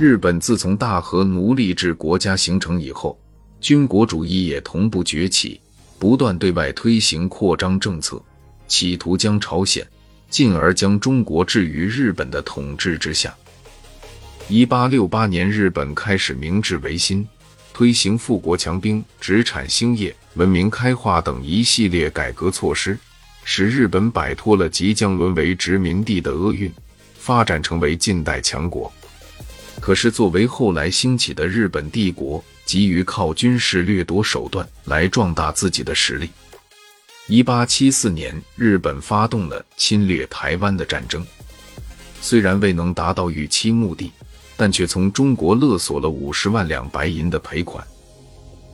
日本自从大和奴隶制国家形成以后，军国主义也同步崛起，不断对外推行扩张政策，企图将朝鲜，进而将中国置于日本的统治之下。一八六八年，日本开始明治维新，推行富国强兵、殖产兴业、文明开化等一系列改革措施，使日本摆脱了即将沦为殖民地的厄运，发展成为近代强国。可是，作为后来兴起的日本帝国，急于靠军事掠夺手段来壮大自己的实力。一八七四年，日本发动了侵略台湾的战争，虽然未能达到预期目的，但却从中国勒索了五十万两白银的赔款，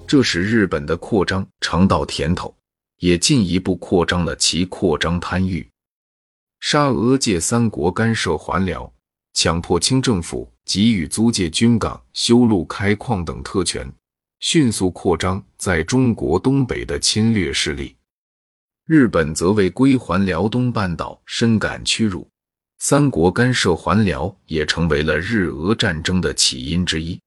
这使日本的扩张尝到甜头，也进一步扩张了其扩张贪欲。沙俄借三国干涉还辽，强迫清政府。给予租借军港、修路、开矿等特权，迅速扩张在中国东北的侵略势力。日本则为归还辽东半岛深感屈辱，三国干涉还辽也成为了日俄战争的起因之一。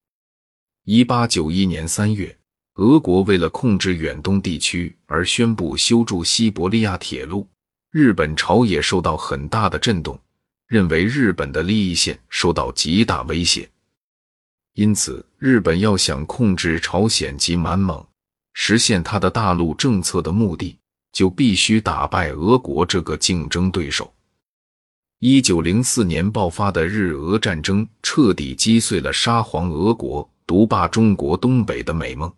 一八九一年三月，俄国为了控制远东地区而宣布修筑西伯利亚铁路，日本朝野受到很大的震动。认为日本的利益线受到极大威胁，因此日本要想控制朝鲜及满蒙，实现他的大陆政策的目的，就必须打败俄国这个竞争对手。一九零四年爆发的日俄战争，彻底击碎了沙皇俄国独霸中国东北的美梦。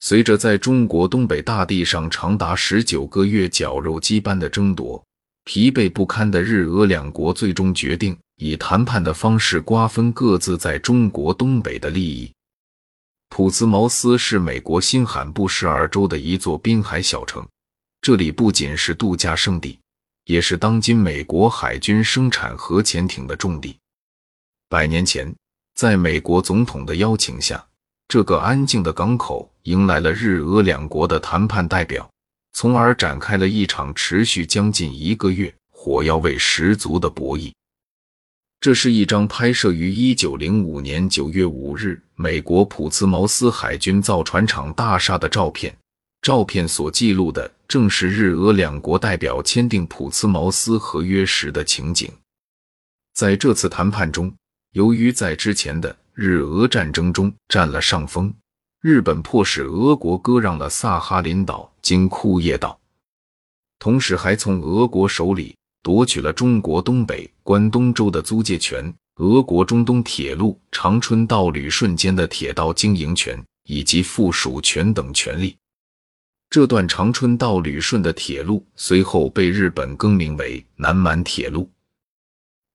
随着在中国东北大地上长达十九个月绞肉机般的争夺。疲惫不堪的日俄两国最终决定以谈判的方式瓜分各自在中国东北的利益。普茨茅斯是美国新罕布什尔州的一座滨海小城，这里不仅是度假胜地，也是当今美国海军生产核潜艇的重地。百年前，在美国总统的邀请下，这个安静的港口迎来了日俄两国的谈判代表。从而展开了一场持续将近一个月、火药味十足的博弈。这是一张拍摄于一九零五年九月五日美国普茨茅斯海军造船厂大厦的照片。照片所记录的正是日俄两国代表签订普茨茅斯合约时的情景。在这次谈判中，由于在之前的日俄战争中占了上风。日本迫使俄国割让了萨哈林岛、经库页岛，同时还从俄国手里夺取了中国东北关东州的租借权、俄国中东铁路长春到旅顺间的铁道经营权以及附属权等权利。这段长春到旅顺的铁路随后被日本更名为南满铁路。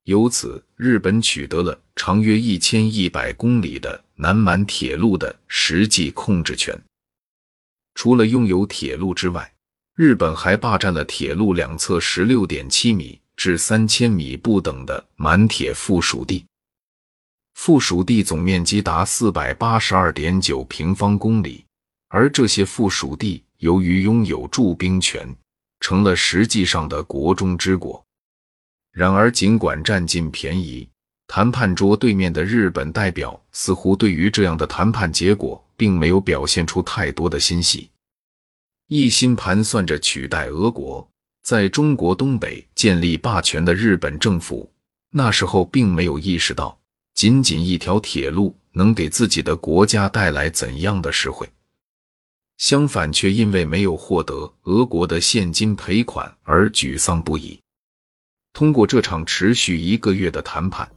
由此，日本取得了长约一千一百公里的南满铁路的实际控制权。除了拥有铁路之外，日本还霸占了铁路两侧十六点七米至三千米不等的满铁附属地，附属地总面积达四百八十二点九平方公里。而这些附属地由于拥有驻兵权，成了实际上的国中之国。然而，尽管占尽便宜，谈判桌对面的日本代表似乎对于这样的谈判结果并没有表现出太多的欣喜，一心盘算着取代俄国在中国东北建立霸权的日本政府，那时候并没有意识到，仅仅一条铁路能给自己的国家带来怎样的实惠，相反，却因为没有获得俄国的现金赔款而沮丧不已。通过这场持续一个月的谈判，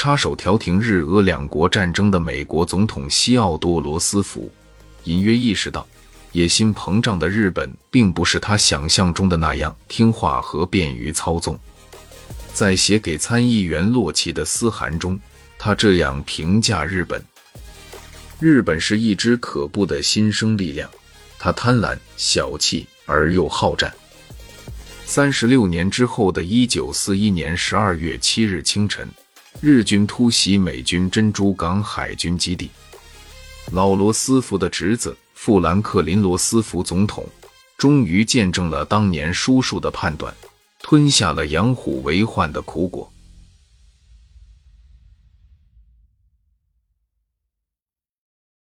插手调停日俄两国战争的美国总统西奥多·罗斯福，隐约意识到，野心膨胀的日本并不是他想象中的那样听话和便于操纵。在写给参议员洛奇的私函中，他这样评价日本：“日本是一支可怖的新生力量，他贪婪、小气而又好战。”三十六年之后的一九四一年十二月七日清晨，日军突袭美军珍珠港海军基地。老罗斯福的侄子富兰克林·罗斯福总统终于见证了当年叔叔的判断，吞下了养虎为患的苦果。